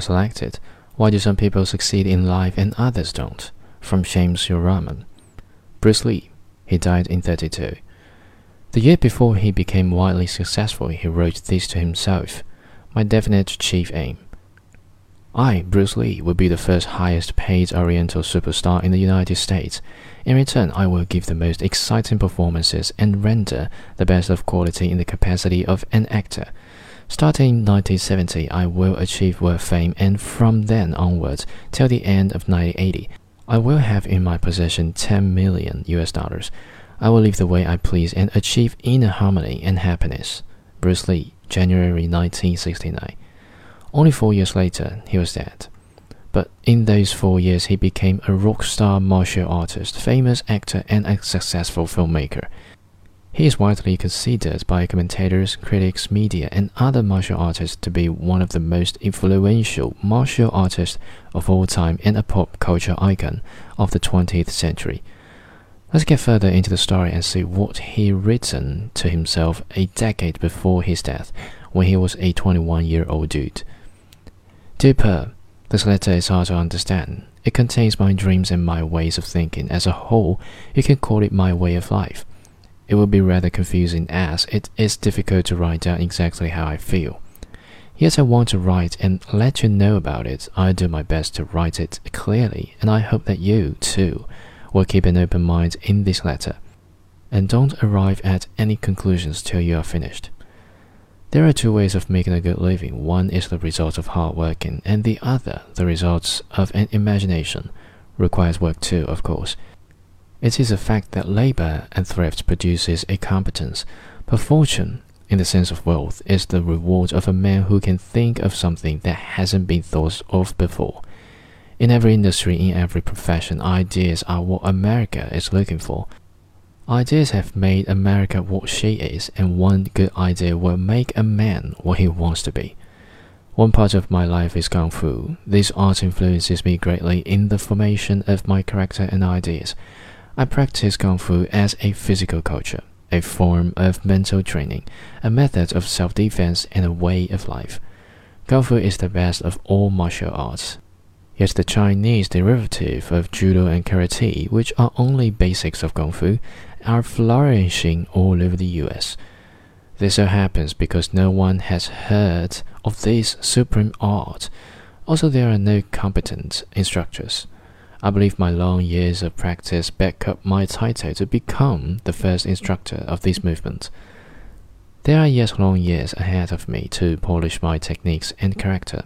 selected. Why do some people succeed in life and others don't? From Shams ur Rahman. Bruce Lee. He died in 32. The year before he became widely successful, he wrote this to himself My definite chief aim. I, Bruce Lee, will be the first highest paid Oriental superstar in the United States. In return, I will give the most exciting performances and render the best of quality in the capacity of an actor. Starting in 1970, I will achieve world fame, and from then onwards till the end of 1980, I will have in my possession 10 million US dollars. I will live the way I please and achieve inner harmony and happiness. Bruce Lee, January 1969. Only four years later, he was dead. But in those four years, he became a rock star martial artist, famous actor, and a successful filmmaker. He is widely considered by commentators, critics, media, and other martial artists to be one of the most influential martial artists of all time and a pop culture icon of the 20th century. Let's get further into the story and see what he written to himself a decade before his death, when he was a 21 year old dude. Dear Pearl, this letter is hard to understand. It contains my dreams and my ways of thinking. As a whole, you can call it my way of life. It will be rather confusing as it is difficult to write down exactly how I feel. Yes, I want to write and let you know about it. I do my best to write it clearly, and I hope that you, too, will keep an open mind in this letter. And don't arrive at any conclusions till you are finished. There are two ways of making a good living. One is the result of hard working, and the other, the results of an imagination. Requires work too, of course. It is a fact that labor and thrift produces a competence, but fortune, in the sense of wealth, is the reward of a man who can think of something that hasn't been thought of before. In every industry, in every profession, ideas are what America is looking for. Ideas have made America what she is, and one good idea will make a man what he wants to be. One part of my life is Kung Fu. This art influences me greatly in the formation of my character and ideas. I practice Kung Fu as a physical culture, a form of mental training, a method of self defense, and a way of life. Kung Fu is the best of all martial arts. Yet the Chinese derivative of judo and karate, which are only basics of kung fu, are flourishing all over the US. This so happens because no one has heard of this supreme art. Also, there are no competent instructors. I believe my long years of practice back up my title to become the first instructor of this movement. There are yet long years ahead of me to polish my techniques and character.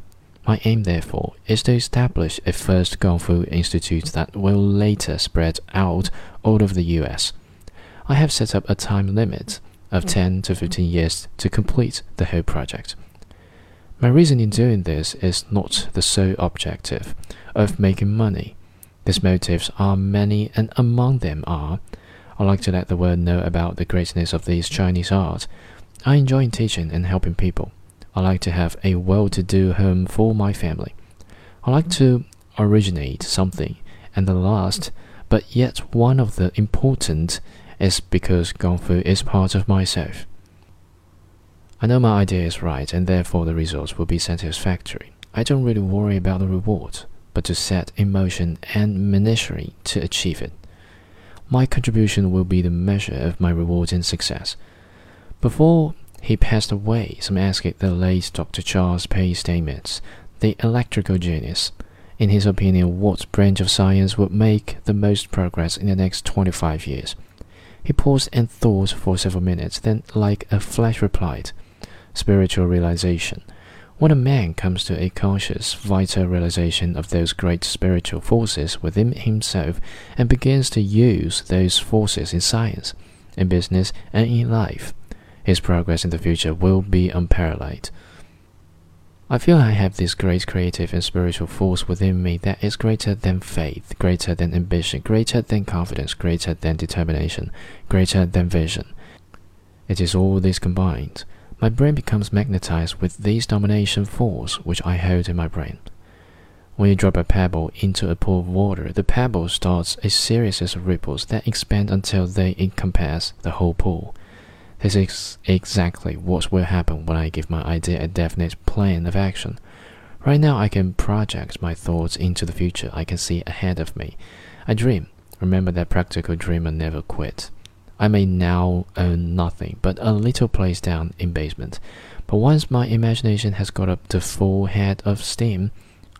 My aim, therefore, is to establish a first Kung Fu institute that will later spread out all over the US. I have set up a time limit of mm. 10 to 15 years to complete the whole project. My reason in doing this is not the sole objective of making money. These motives are many, and among them are I like to let the world know about the greatness of this Chinese art. I enjoy teaching and helping people. I like to have a well to do home for my family. I like to originate something, and the last, but yet one of the important, is because Kung Fu is part of myself. I know my idea is right, and therefore the results will be satisfactory. I don't really worry about the reward, but to set in motion and machinery to achieve it. My contribution will be the measure of my reward and success. Before he passed away. Some asked the late Dr. Charles P. Steinmetz, the electrical genius. In his opinion, what branch of science would make the most progress in the next 25 years? He paused and thought for several minutes, then, like a flash, replied, Spiritual realization. When a man comes to a conscious, vital realization of those great spiritual forces within himself and begins to use those forces in science, in business, and in life, his progress in the future will be unparalleled. I feel I have this great creative and spiritual force within me that is greater than faith, greater than ambition, greater than confidence, greater than determination, greater than vision. It is all this combined. My brain becomes magnetized with this domination force which I hold in my brain. When you drop a pebble into a pool of water, the pebble starts a series of ripples that expand until they encompass the whole pool. This is exactly what will happen when I give my idea a definite plan of action. Right now, I can project my thoughts into the future. I can see ahead of me. I dream. Remember that practical dreamer never quit. I may now own nothing but a little place down in basement, but once my imagination has got up to full head of steam,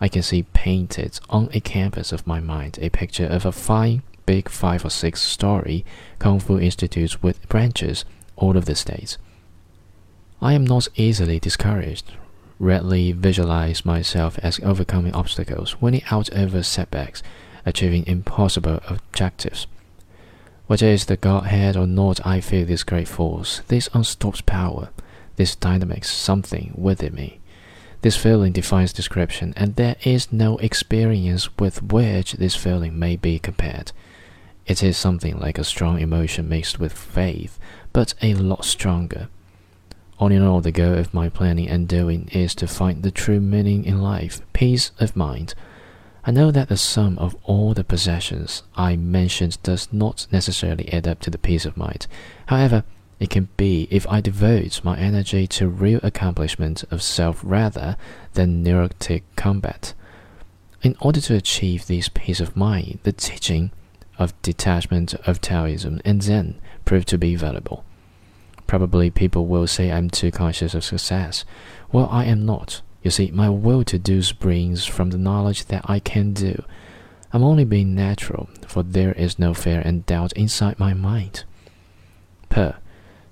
I can see painted on a canvas of my mind a picture of a fine, big five or six story Kung Fu institute with branches all over the states. I am not easily discouraged. Readily visualize myself as overcoming obstacles, winning out over setbacks, achieving impossible objectives. Whether it's the Godhead or not, I feel this great force, this unstopped power, this dynamics something within me. This feeling defines description, and there is no experience with which this feeling may be compared. It is something like a strong emotion mixed with faith, but a lot stronger. All in all, the goal of my planning and doing is to find the true meaning in life, peace of mind. I know that the sum of all the possessions I mentioned does not necessarily add up to the peace of mind. However, it can be if I devote my energy to real accomplishment of self rather than neurotic combat. In order to achieve this peace of mind, the teaching of detachment of Taoism and Zen proved to be valuable. Probably people will say I'm too conscious of success. Well, I am not. You see, my will to do springs from the knowledge that I can do. I'm only being natural, for there is no fear and doubt inside my mind. Pearl.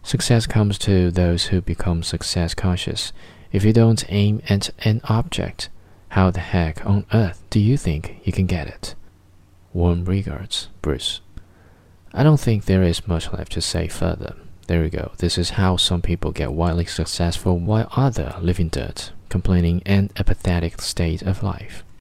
Success comes to those who become success conscious. If you don't aim at an object, how the heck on earth do you think you can get it? Warm regards, Bruce. I don't think there is much left to say further. There we go. This is how some people get wildly successful while others live in dirt, complaining and apathetic state of life.